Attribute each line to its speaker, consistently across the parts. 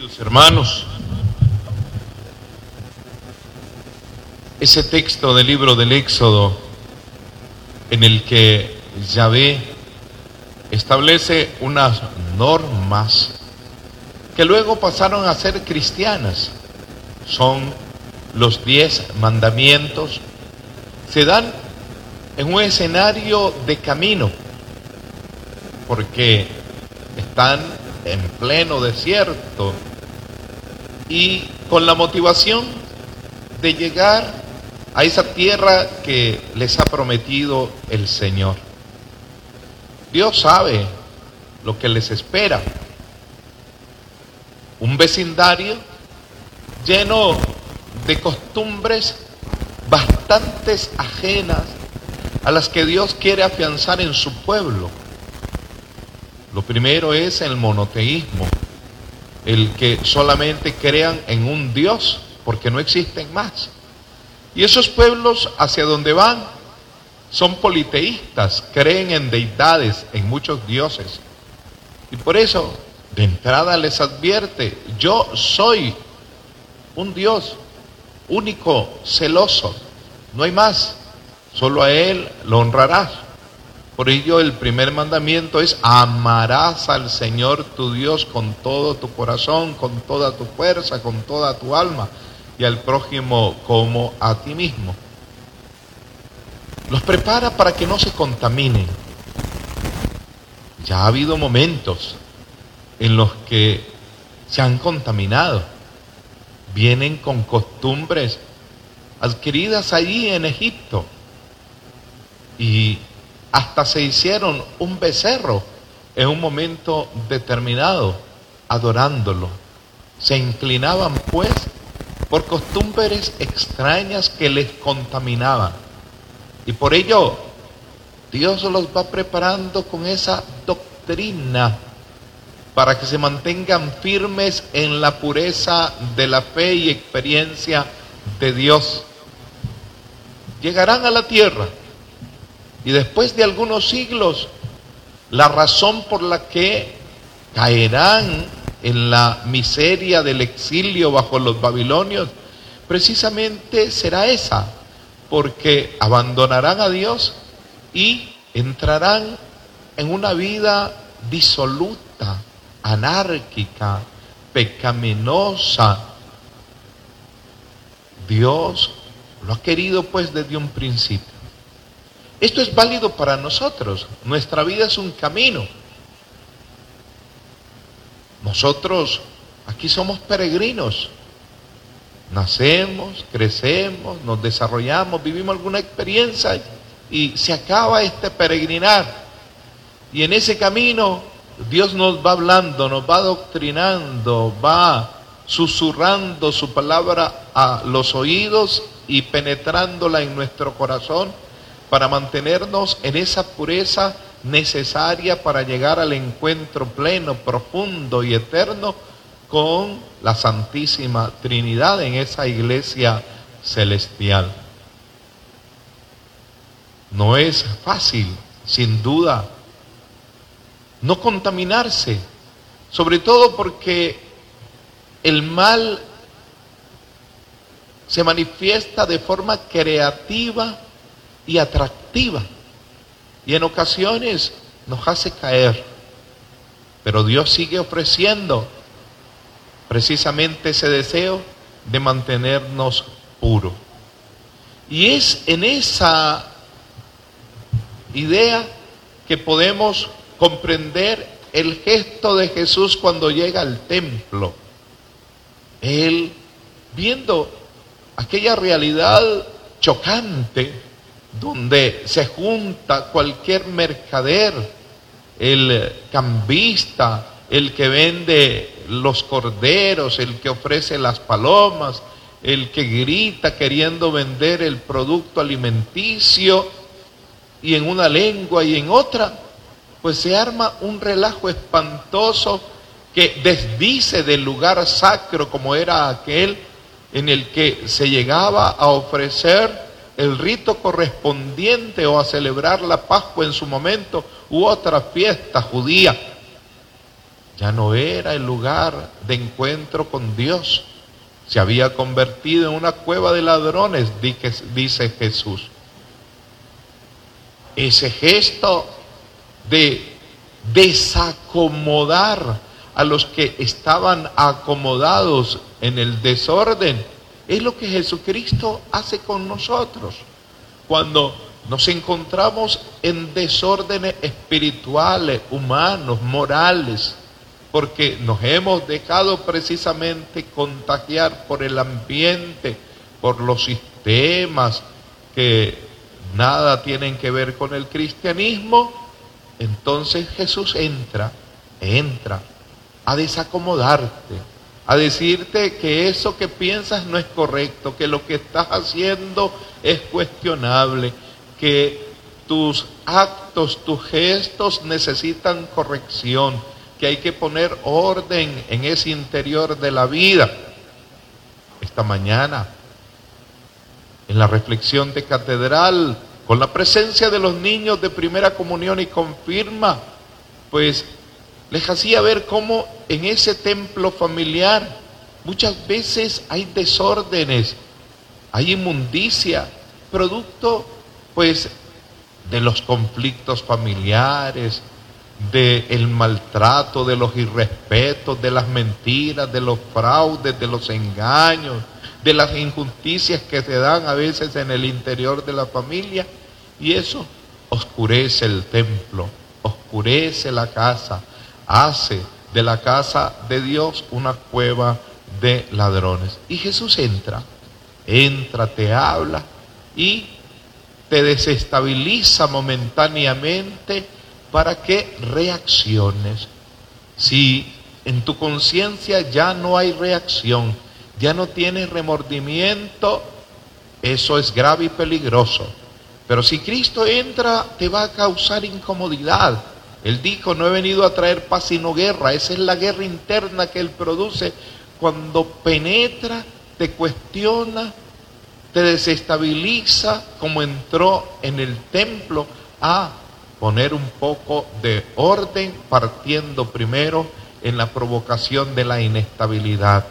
Speaker 1: Queridos hermanos, ese texto del libro del Éxodo en el que Yahvé establece unas normas que luego pasaron a ser cristianas, son los diez mandamientos, se dan en un escenario de camino, porque están en pleno desierto y con la motivación de llegar a esa tierra que les ha prometido el Señor. Dios sabe lo que les espera. Un vecindario lleno de costumbres bastantes ajenas a las que Dios quiere afianzar en su pueblo. Lo primero es el monoteísmo, el que solamente crean en un Dios, porque no existen más. Y esos pueblos hacia donde van son politeístas, creen en deidades, en muchos dioses. Y por eso, de entrada les advierte, yo soy un Dios único, celoso, no hay más, solo a Él lo honrarás. Por ello el primer mandamiento es amarás al Señor tu Dios con todo tu corazón, con toda tu fuerza, con toda tu alma y al prójimo como a ti mismo. Los prepara para que no se contaminen. Ya ha habido momentos en los que se han contaminado. Vienen con costumbres adquiridas allí en Egipto. Y hasta se hicieron un becerro en un momento determinado, adorándolo. Se inclinaban pues por costumbres extrañas que les contaminaban. Y por ello Dios los va preparando con esa doctrina para que se mantengan firmes en la pureza de la fe y experiencia de Dios. Llegarán a la tierra y después de algunos siglos, la razón por la que caerán en la miseria del exilio bajo los babilonios, precisamente será esa, porque abandonarán a Dios y entrarán en una vida disoluta, anárquica, pecaminosa. Dios lo ha querido pues desde un principio. Esto es válido para nosotros. Nuestra vida es un camino. Nosotros aquí somos peregrinos. Nacemos, crecemos, nos desarrollamos, vivimos alguna experiencia y se acaba este peregrinar. Y en ese camino Dios nos va hablando, nos va adoctrinando, va susurrando su palabra a los oídos y penetrándola en nuestro corazón para mantenernos en esa pureza necesaria para llegar al encuentro pleno, profundo y eterno con la Santísima Trinidad en esa iglesia celestial. No es fácil, sin duda, no contaminarse, sobre todo porque el mal se manifiesta de forma creativa y atractiva. Y en ocasiones nos hace caer. Pero Dios sigue ofreciendo precisamente ese deseo de mantenernos puros. Y es en esa idea que podemos comprender el gesto de Jesús cuando llega al templo. Él, viendo aquella realidad chocante, donde se junta cualquier mercader, el cambista, el que vende los corderos, el que ofrece las palomas, el que grita queriendo vender el producto alimenticio y en una lengua y en otra, pues se arma un relajo espantoso que desdice del lugar sacro como era aquel en el que se llegaba a ofrecer el rito correspondiente o a celebrar la Pascua en su momento u otra fiesta judía. ya no era el lugar de encuentro con Dios. Se había convertido en una cueva de ladrones, dice Jesús. Ese gesto de desacomodar a los que estaban acomodados en el desorden es lo que Jesucristo hace con nosotros. Cuando nos encontramos en desórdenes espirituales, humanos, morales, porque nos hemos dejado precisamente contagiar por el ambiente, por los sistemas que nada tienen que ver con el cristianismo, entonces Jesús entra, entra a desacomodarte, a decirte que eso que piensas no es correcto, que lo que estás haciendo es cuestionable, que tus actos, tus gestos necesitan corrección, que hay que poner orden en ese interior de la vida. Esta mañana, en la reflexión de catedral, con la presencia de los niños de primera comunión y confirma, pues les hacía ver cómo en ese templo familiar muchas veces hay desórdenes, hay inmundicia, producto pues de los conflictos familiares, del maltrato, de los irrespetos, de las mentiras, de los fraudes, de los engaños, de las injusticias que se dan a veces en el interior de la familia. Y eso oscurece el templo, oscurece la casa, hace de la casa de Dios una cueva de ladrones. Y Jesús entra, entra, te habla y te desestabiliza momentáneamente para que reacciones. Si en tu conciencia ya no hay reacción, ya no tienes remordimiento, eso es grave y peligroso. Pero si Cristo entra, te va a causar incomodidad. Él dijo, no he venido a traer paz sino guerra. Esa es la guerra interna que Él produce cuando penetra, te cuestiona, te desestabiliza, como entró en el templo a poner un poco de orden partiendo primero en la provocación de la inestabilidad.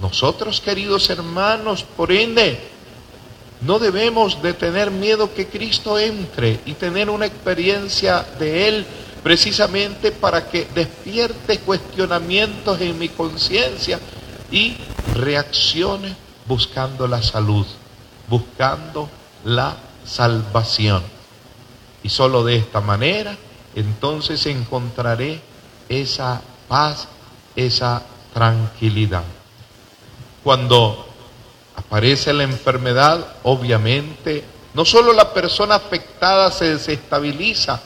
Speaker 1: Nosotros, queridos hermanos, por ende, no debemos de tener miedo que Cristo entre y tener una experiencia de Él precisamente para que despierte cuestionamientos en mi conciencia y reaccione buscando la salud, buscando la salvación. Y solo de esta manera entonces encontraré esa paz, esa tranquilidad. Cuando aparece la enfermedad, obviamente, no solo la persona afectada se desestabiliza,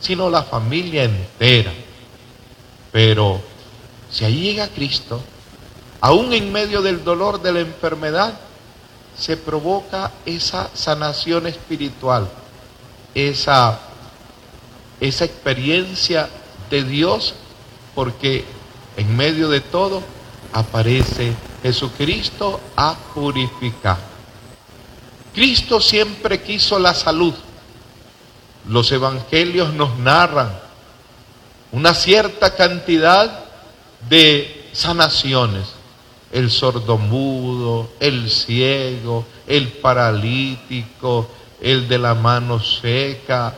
Speaker 1: sino la familia entera. Pero si ahí llega Cristo, aún en medio del dolor de la enfermedad, se provoca esa sanación espiritual, esa, esa experiencia de Dios, porque en medio de todo aparece Jesucristo a purificar. Cristo siempre quiso la salud. Los evangelios nos narran una cierta cantidad de sanaciones. El sordomudo, el ciego, el paralítico, el de la mano seca,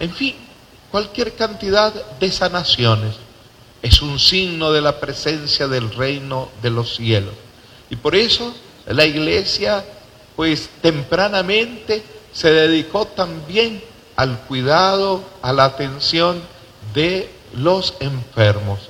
Speaker 1: en fin, cualquier cantidad de sanaciones es un signo de la presencia del reino de los cielos. Y por eso la iglesia, pues tempranamente se dedicó también al cuidado, a la atención de los enfermos.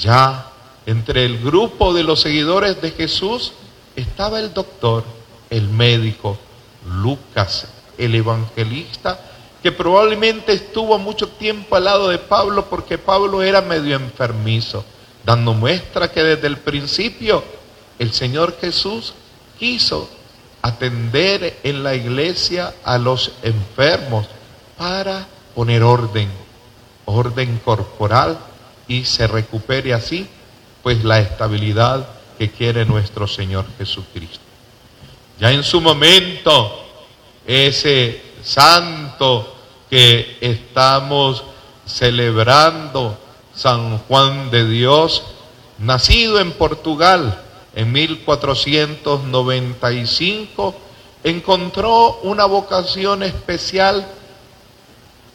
Speaker 1: Ya entre el grupo de los seguidores de Jesús estaba el doctor, el médico, Lucas, el evangelista, que probablemente estuvo mucho tiempo al lado de Pablo porque Pablo era medio enfermizo, dando muestra que desde el principio el Señor Jesús quiso atender en la iglesia a los enfermos para poner orden, orden corporal y se recupere así pues la estabilidad que quiere nuestro Señor Jesucristo. Ya en su momento ese santo que estamos celebrando San Juan de Dios, nacido en Portugal en 1495, encontró una vocación especial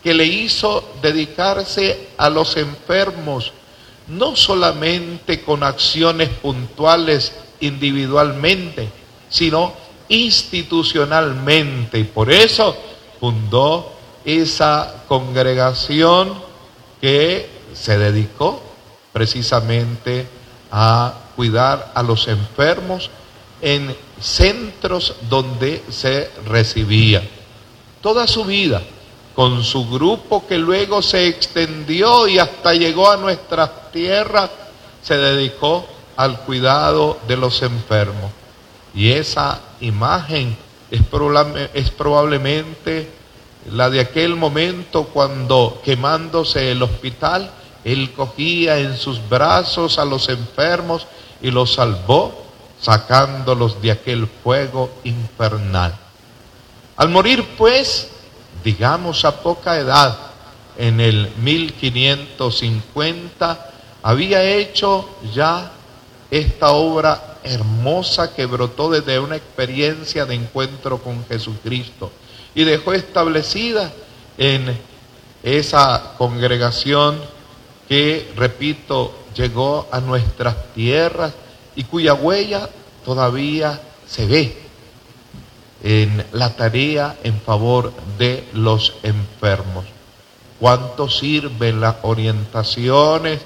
Speaker 1: que le hizo dedicarse a los enfermos, no solamente con acciones puntuales individualmente, sino institucionalmente. Y por eso fundó esa congregación que se dedicó precisamente a cuidar a los enfermos en centros donde se recibía. Toda su vida, con su grupo que luego se extendió y hasta llegó a nuestras tierras, se dedicó al cuidado de los enfermos. Y esa imagen es, es probablemente la de aquel momento cuando quemándose el hospital, él cogía en sus brazos a los enfermos y los salvó, sacándolos de aquel fuego infernal. Al morir, pues, digamos a poca edad, en el 1550, había hecho ya esta obra hermosa que brotó desde una experiencia de encuentro con Jesucristo y dejó establecida en esa congregación que, repito, llegó a nuestras tierras y cuya huella todavía se ve en la tarea en favor de los enfermos. ¿Cuánto sirven las orientaciones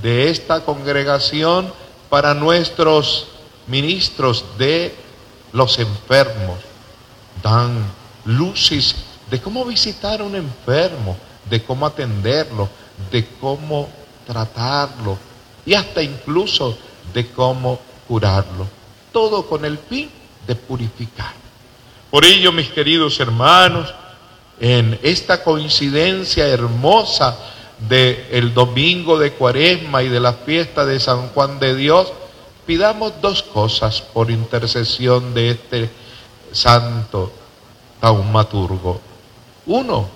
Speaker 1: de esta congregación para nuestros ministros de los enfermos? Dan luces de cómo visitar a un enfermo, de cómo atenderlo, de cómo tratarlo y hasta incluso de cómo curarlo. Todo con el fin de purificar. Por ello, mis queridos hermanos, en esta coincidencia hermosa del el domingo de Cuaresma y de la fiesta de San Juan de Dios, pidamos dos cosas por intercesión de este santo taumaturgo. Uno,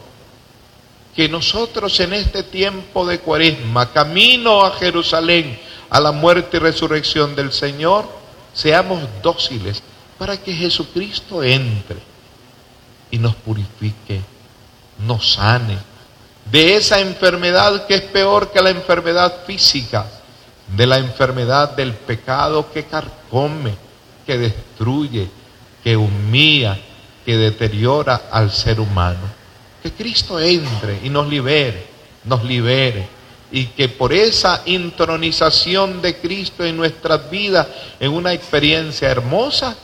Speaker 1: que nosotros en este tiempo de cuaresma, camino a Jerusalén, a la muerte y resurrección del Señor, seamos dóciles para que Jesucristo entre y nos purifique, nos sane de esa enfermedad que es peor que la enfermedad física, de la enfermedad del pecado que carcome, que destruye, que humilla, que deteriora al ser humano. Que Cristo entre y nos libere, nos libere. Y que por esa intronización de Cristo en nuestras vidas, en una experiencia hermosa,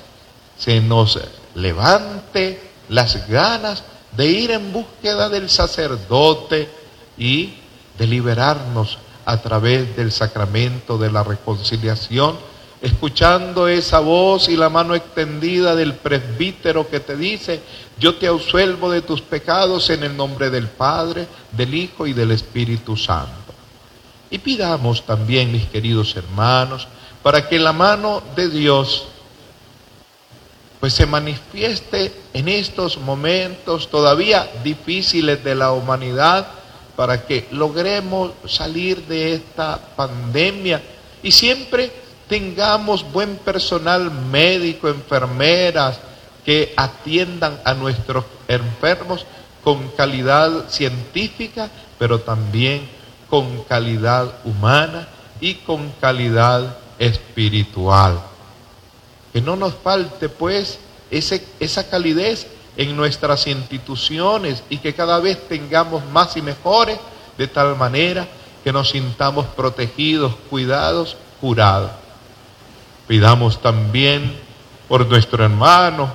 Speaker 1: se nos levante las ganas de ir en búsqueda del sacerdote y de liberarnos a través del sacramento de la reconciliación escuchando esa voz y la mano extendida del presbítero que te dice, yo te absuelvo de tus pecados en el nombre del Padre, del Hijo y del Espíritu Santo. Y pidamos también, mis queridos hermanos, para que la mano de Dios pues se manifieste en estos momentos todavía difíciles de la humanidad para que logremos salir de esta pandemia y siempre tengamos buen personal médico, enfermeras, que atiendan a nuestros enfermos con calidad científica, pero también con calidad humana y con calidad espiritual. Que no nos falte pues ese, esa calidez en nuestras instituciones y que cada vez tengamos más y mejores de tal manera que nos sintamos protegidos, cuidados, curados. Pidamos también por nuestro hermano,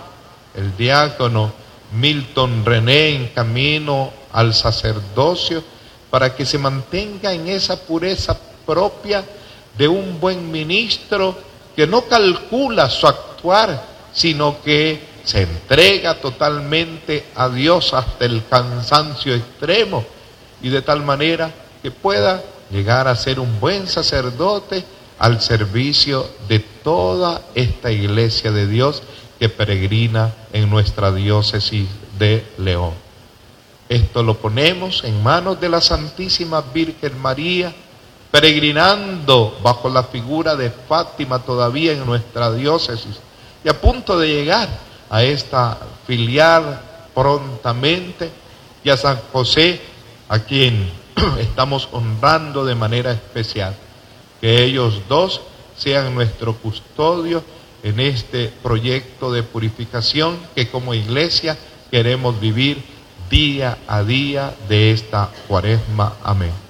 Speaker 1: el diácono Milton René, en camino al sacerdocio, para que se mantenga en esa pureza propia de un buen ministro que no calcula su actuar, sino que se entrega totalmente a Dios hasta el cansancio extremo y de tal manera que pueda llegar a ser un buen sacerdote al servicio de toda esta iglesia de Dios que peregrina en nuestra diócesis de León. Esto lo ponemos en manos de la Santísima Virgen María peregrinando bajo la figura de Fátima todavía en nuestra diócesis y a punto de llegar a esta filial prontamente y a San José a quien estamos honrando de manera especial. Que ellos dos sean nuestro custodio en este proyecto de purificación que como iglesia queremos vivir día a día de esta cuaresma. Amén.